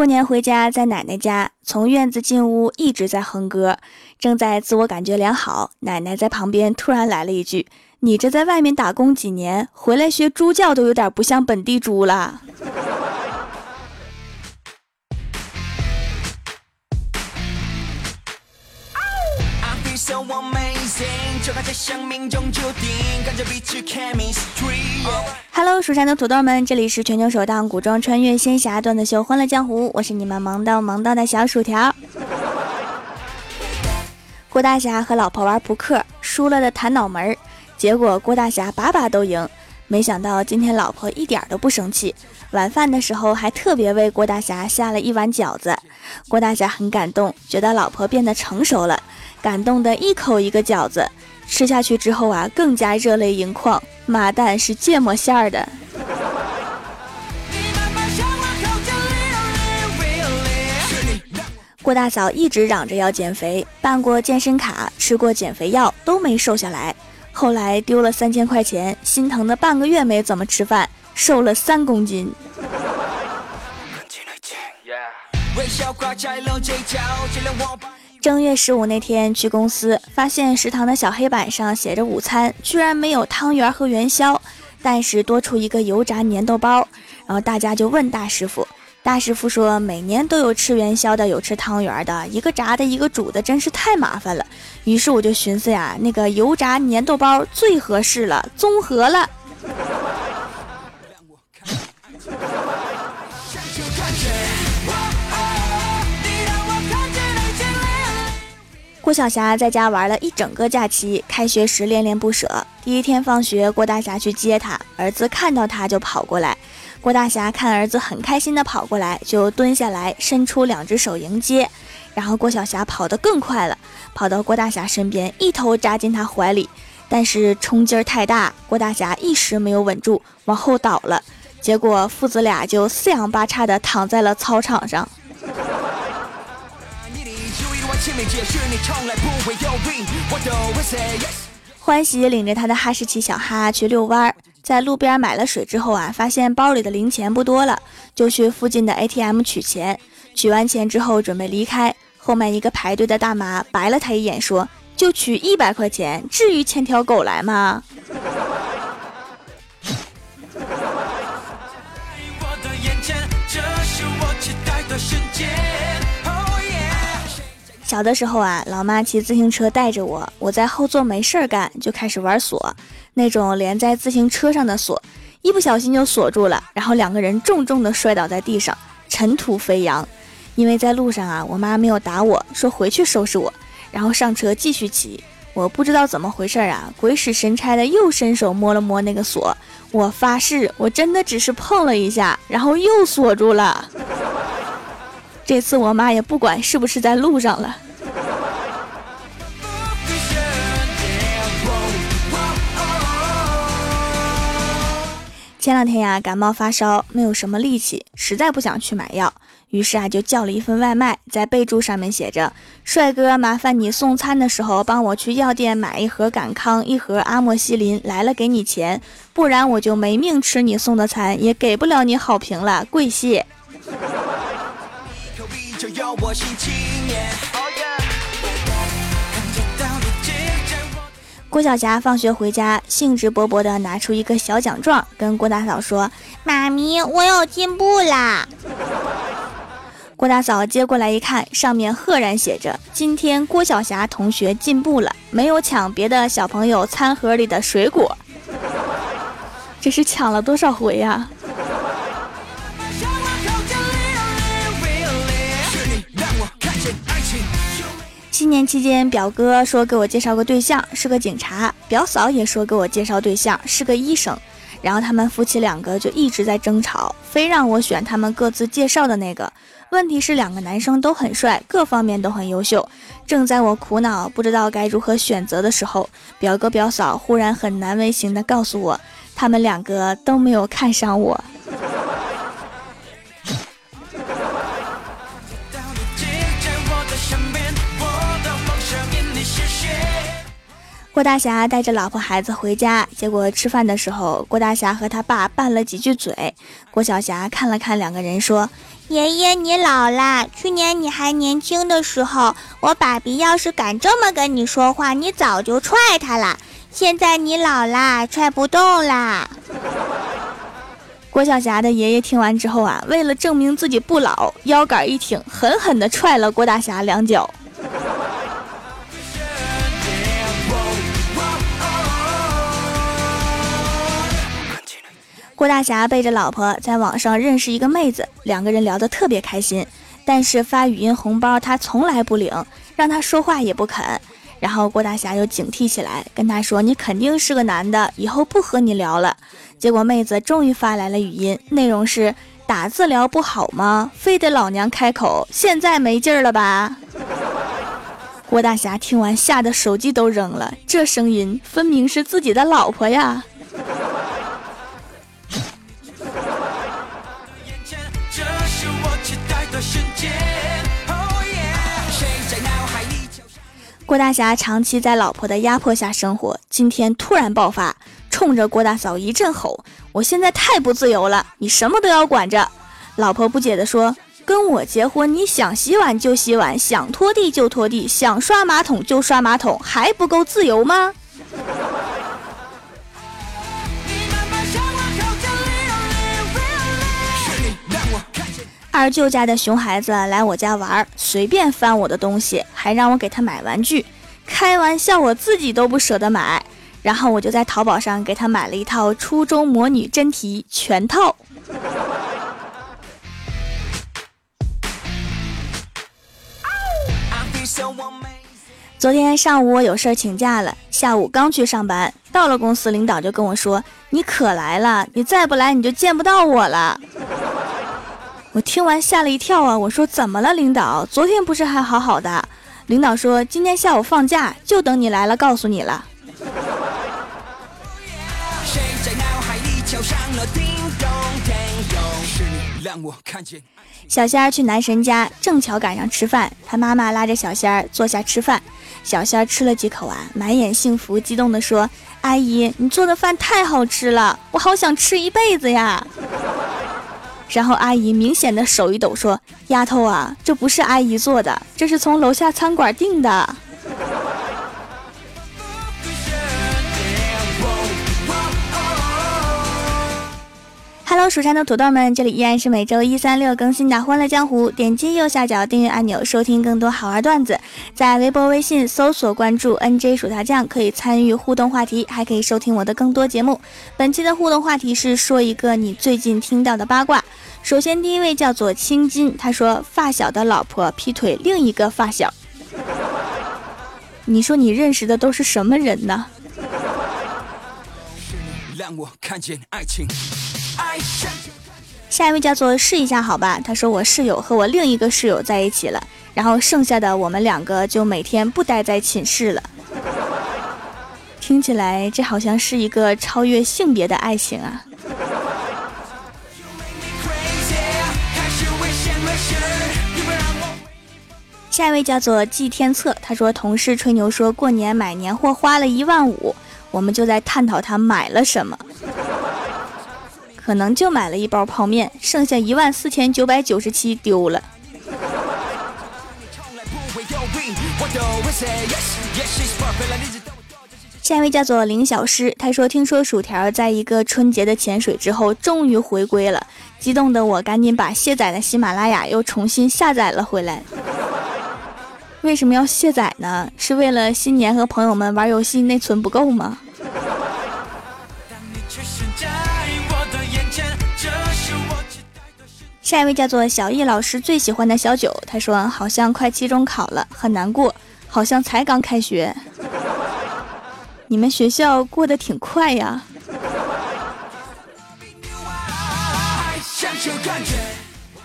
过年回家，在奶奶家，从院子进屋一直在哼歌，正在自我感觉良好。奶奶在旁边突然来了一句：“你这在外面打工几年，回来学猪叫都有点不像本地猪了。” Hello，蜀山的土豆们，这里是全球首档古装穿越仙侠段子秀《欢乐江湖》，我是你们萌到萌到的小薯条。郭大侠和老婆玩扑克，输了的弹脑门儿，结果郭大侠把把都赢。没想到今天老婆一点都不生气，晚饭的时候还特别为郭大侠下了一碗饺子。郭大侠很感动，觉得老婆变得成熟了，感动的一口一个饺子。吃下去之后啊，更加热泪盈眶。妈蛋是芥末馅儿的。郭大嫂一直嚷着要减肥，办过健身卡，吃过减肥药，都没瘦下来。后来丢了三千块钱，心疼的半个月没怎么吃饭，瘦了三公斤。正月十五那天去公司，发现食堂的小黑板上写着午餐，居然没有汤圆和元宵，但是多出一个油炸粘豆包。然后大家就问大师傅，大师傅说每年都有吃元宵的，有吃汤圆的，一个炸的，一个煮的，真是太麻烦了。于是我就寻思呀，那个油炸粘豆包最合适了，综合了。郭晓霞在家玩了一整个假期，开学时恋恋不舍。第一天放学，郭大侠去接他，儿子看到他就跑过来。郭大侠看儿子很开心的跑过来，就蹲下来，伸出两只手迎接。然后郭晓霞跑得更快了，跑到郭大侠身边，一头扎进他怀里。但是冲劲儿太大，郭大侠一时没有稳住，往后倒了。结果父子俩就四仰八叉的躺在了操场上。欢喜领着他的哈士奇小哈去遛弯儿，在路边买了水之后啊，发现包里的零钱不多了，就去附近的 ATM 取钱。取完钱之后准备离开，后面一个排队的大妈白了他一眼，说：“就取一百块钱，至于牵条狗来吗？”小的时候啊，老妈骑自行车带着我，我在后座没事儿干，就开始玩锁，那种连在自行车上的锁，一不小心就锁住了，然后两个人重重的摔倒在地上，尘土飞扬。因为在路上啊，我妈没有打我，说回去收拾我，然后上车继续骑。我不知道怎么回事啊，鬼使神差的又伸手摸了摸那个锁，我发誓我真的只是碰了一下，然后又锁住了。这次我妈也不管是不是在路上了。前两天呀，感冒发烧，没有什么力气，实在不想去买药，于是啊，就叫了一份外卖，在备注上面写着：“帅哥，麻烦你送餐的时候帮我去药店买一盒感康，一盒阿莫西林，来了给你钱，不然我就没命吃你送的餐，也给不了你好评了，跪谢。”郭晓霞放学回家，兴致勃勃地拿出一个小奖状，跟郭大嫂说：“妈咪，我有进步啦！”郭大嫂接过来一看，上面赫然写着：“今天郭晓霞同学进步了，没有抢别的小朋友餐盒里的水果。”这是抢了多少回呀？新年期间，表哥说给我介绍个对象，是个警察；表嫂也说给我介绍对象，是个医生。然后他们夫妻两个就一直在争吵，非让我选他们各自介绍的那个。问题是两个男生都很帅，各方面都很优秀。正在我苦恼不知道该如何选择的时候，表哥表嫂忽然很难为情地告诉我，他们两个都没有看上我。郭大侠带着老婆孩子回家，结果吃饭的时候，郭大侠和他爸拌了几句嘴。郭晓霞看了看两个人，说：“爷爷，你老啦。去年你还年轻的时候，我爸比要是敢这么跟你说话，你早就踹他了。现在你老啦，踹不动啦。郭晓霞的爷爷听完之后啊，为了证明自己不老，腰杆一挺，狠狠地踹了郭大侠两脚。郭大侠背着老婆在网上认识一个妹子，两个人聊得特别开心，但是发语音红包他从来不领，让他说话也不肯。然后郭大侠又警惕起来，跟他说：“你肯定是个男的，以后不和你聊了。”结果妹子终于发来了语音，内容是：“打字聊不好吗？非得老娘开口？现在没劲儿了吧？”郭大侠听完吓得手机都扔了，这声音分明是自己的老婆呀！郭大侠长期在老婆的压迫下生活，今天突然爆发，冲着郭大嫂一阵吼：“我现在太不自由了，你什么都要管着。”老婆不解地说：“跟我结婚，你想洗碗就洗碗，想拖地就拖地，想刷马桶就刷马桶，还不够自由吗？”二舅家的熊孩子来我家玩，随便翻我的东西，还让我给他买玩具。开玩笑，我自己都不舍得买。然后我就在淘宝上给他买了一套初中模拟真题全套。昨天上午我有事请假了，下午刚去上班，到了公司，领导就跟我说：“你可来了，你再不来你就见不到我了。”我听完吓了一跳啊！我说怎么了，领导？昨天不是还好好的？领导说今天下午放假，就等你来了告诉你了。小仙儿去男神家，正巧赶上吃饭，他妈妈拉着小仙儿坐下吃饭。小仙儿吃了几口啊，满眼幸福，激动地说：“阿姨，你做的饭太好吃了，我好想吃一辈子呀！”然后阿姨明显的手一抖，说：“丫头啊，这不是阿姨做的，这是从楼下餐馆订的。” Hello，蜀山的土豆们，这里依然是每周一、三、六更新的《欢乐江湖》。点击右下角订阅按钮，收听更多好玩段子。在微博、微信搜索关注 “nj 薯条酱”，可以参与互动话题，还可以收听我的更多节目。本期的互动话题是说一个你最近听到的八卦。首先，第一位叫做青金，他说发小的老婆劈腿另一个发小。你说你认识的都是什么人呢？让我看见爱情下一位叫做试一下好吧，他说我室友和我另一个室友在一起了，然后剩下的我们两个就每天不待在寝室了。听起来这好像是一个超越性别的爱情啊。下一位叫做季天策，他说同事吹牛说过年买年货花了一万五，我们就在探讨他买了什么。可能就买了一包泡面，剩下一万四千九百九十七丢了。下一位叫做林小诗，他说：“听说薯条在一个春节的潜水之后，终于回归了，激动的我赶紧把卸载的喜马拉雅又重新下载了回来。为什么要卸载呢？是为了新年和朋友们玩游戏内存不够吗？”下一位叫做小易老师最喜欢的小九，他说好像快期中考了，很难过，好像才刚开学。你们学校过得挺快呀。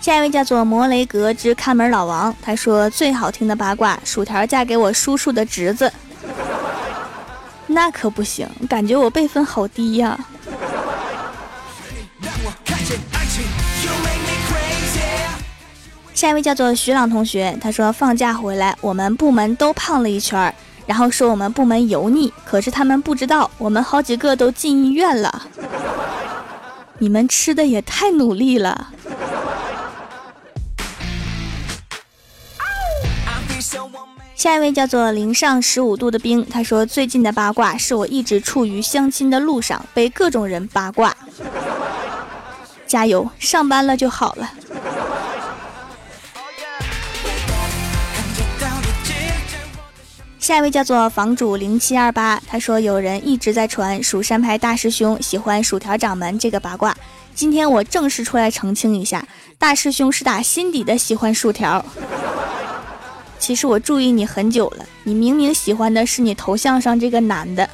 下一位叫做摩雷格之看门老王，他说最好听的八卦，薯条嫁给我叔叔的侄子。那可不行，感觉我辈分好低呀。下一位叫做徐朗同学，他说放假回来，我们部门都胖了一圈儿，然后说我们部门油腻，可是他们不知道，我们好几个都进医院了。你们吃的也太努力了。下一位叫做零上十五度的冰，他说最近的八卦是我一直处于相亲的路上，被各种人八卦。加油，上班了就好了。下一位叫做房主零七二八，他说有人一直在传蜀山派大师兄喜欢薯条掌门这个八卦，今天我正式出来澄清一下，大师兄是打心底的喜欢薯条。其实我注意你很久了，你明明喜欢的是你头像上这个男的。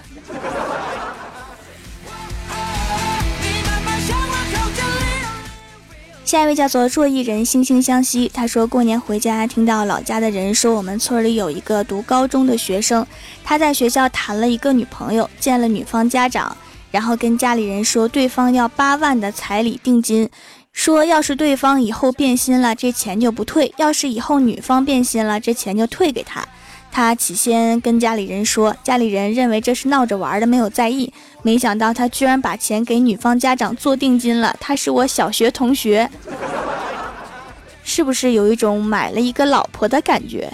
下一位叫做若一人惺惺相惜，他说过年回家听到老家的人说我们村里有一个读高中的学生，他在学校谈了一个女朋友，见了女方家长，然后跟家里人说对方要八万的彩礼定金。说，要是对方以后变心了，这钱就不退；要是以后女方变心了，这钱就退给他。他起先跟家里人说，家里人认为这是闹着玩的，没有在意。没想到他居然把钱给女方家长做定金了。他是我小学同学，是不是有一种买了一个老婆的感觉？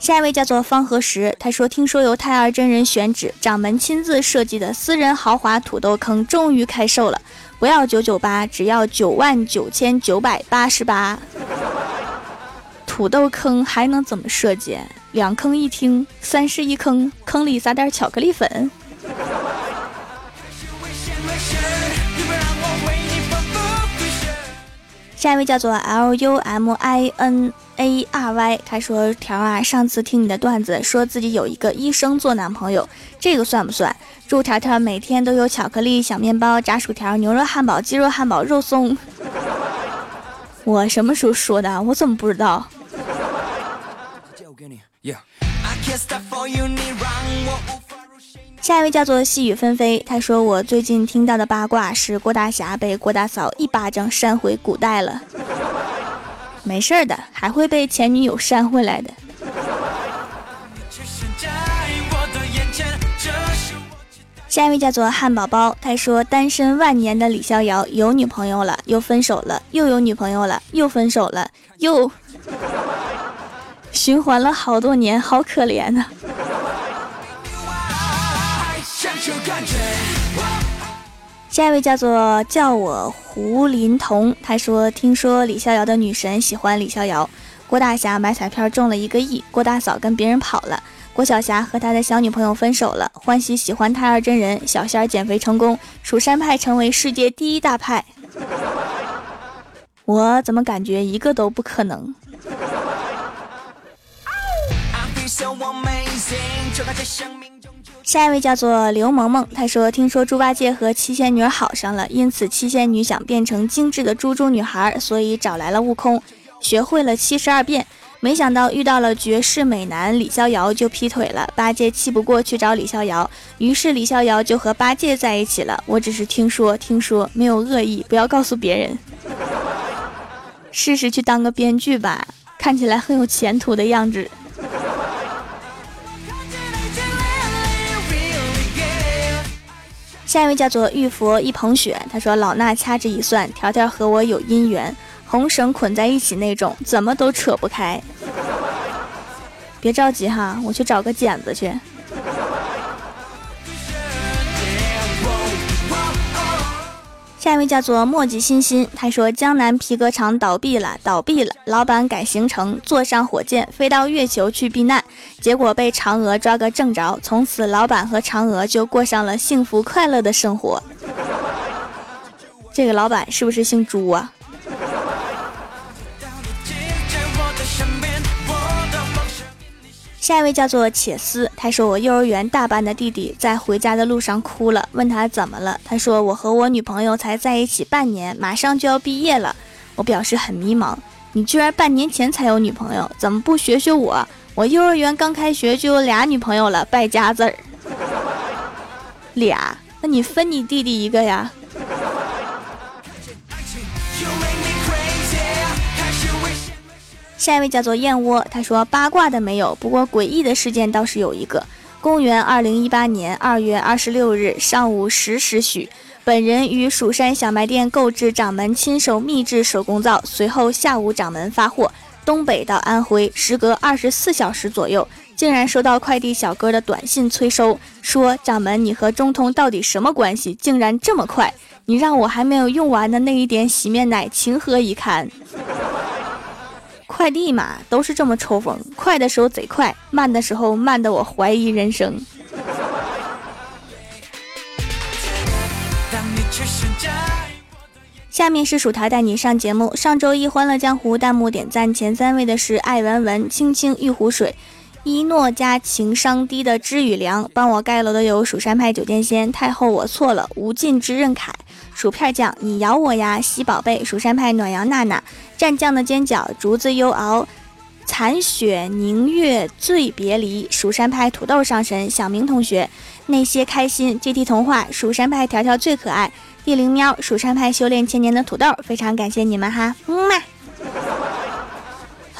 下一位叫做方和石，他说：“听说由太二真人选址、掌门亲自设计的私人豪华土豆坑终于开售了，不要九九八，只要九万九千九百八十八。土豆坑还能怎么设计？两坑一厅，三室一坑，坑里撒点巧克力粉。”下一位叫做 L U M I N A R Y，他说：“条啊，上次听你的段子，说自己有一个医生做男朋友，这个算不算？祝条条每天都有巧克力、小面包、炸薯条、牛肉汉堡、鸡肉汉堡、肉松。我什么时候说的？我怎么不知道？”下一位叫做细雨纷飞，他说我最近听到的八卦是郭大侠被郭大嫂一巴掌扇回古代了。没事的，还会被前女友扇回来的。下一位叫做汉堡包，他说单身万年的李逍遥有女朋友了，又分手了，又有女朋友了，又分手了，又 循环了好多年，好可怜啊。下一位叫做叫我胡林彤，他说：“听说李逍遥的女神喜欢李逍遥，郭大侠买彩票中了一个亿，郭大嫂跟别人跑了，郭晓霞和他的小女朋友分手了，欢喜喜欢太二真人，小仙儿减肥成功，蜀山派成为世界第一大派。我怎么感觉一个都不可能？”下一位叫做刘萌萌，她说：“听说猪八戒和七仙女好上了，因此七仙女想变成精致的猪猪女孩，所以找来了悟空，学会了七十二变。没想到遇到了绝世美男李逍遥，就劈腿了。八戒气不过去找李逍遥，于是李逍遥就和八戒在一起了。我只是听说，听说没有恶意，不要告诉别人。试试去当个编剧吧，看起来很有前途的样子。”下一位叫做玉佛一捧雪，他说：“老衲掐指一算，条条和我有姻缘，红绳捆在一起那种，怎么都扯不开。别着急哈，我去找个剪子去。”下一位叫做墨迹欣欣，他说：“江南皮革厂倒闭了，倒闭了，老板改行程，坐上火箭飞到月球去避难，结果被嫦娥抓个正着，从此老板和嫦娥就过上了幸福快乐的生活。”这个老板是不是姓朱啊？下一位叫做且思，他说我幼儿园大班的弟弟在回家的路上哭了，问他怎么了，他说我和我女朋友才在一起半年，马上就要毕业了。我表示很迷茫，你居然半年前才有女朋友，怎么不学学我？我幼儿园刚开学就有俩女朋友了，败家子儿。俩？那你分你弟弟一个呀？下一位叫做燕窝，他说八卦的没有，不过诡异的事件倒是有一个。公元二零一八年二月二十六日上午十时许，本人于蜀山小卖店购置掌门亲手秘制手工皂，随后下午掌门发货，东北到安徽，时隔二十四小时左右，竟然收到快递小哥的短信催收，说掌门你和中通到底什么关系？竟然这么快！你让我还没有用完的那一点洗面奶情何以堪？快递嘛，都是这么抽风，快的时候贼快，慢的时候慢的我怀疑人生。下面是薯条带你上节目。上周一《欢乐江湖》弹幕点赞前三位的是爱文文、青青玉湖水、一诺家情商低的知雨良。帮我盖楼的有蜀山派九剑仙、太后我错了、无尽之刃凯、薯片酱你咬我呀、喜宝贝、蜀山派暖阳娜娜、蘸酱的尖角、竹子优熬、残雪凝月醉别离、蜀山派土豆上神、小明同学、那些开心 GT 童话、蜀山派条条最可爱。地灵喵，蜀山派修炼千年的土豆，非常感谢你们哈，么么。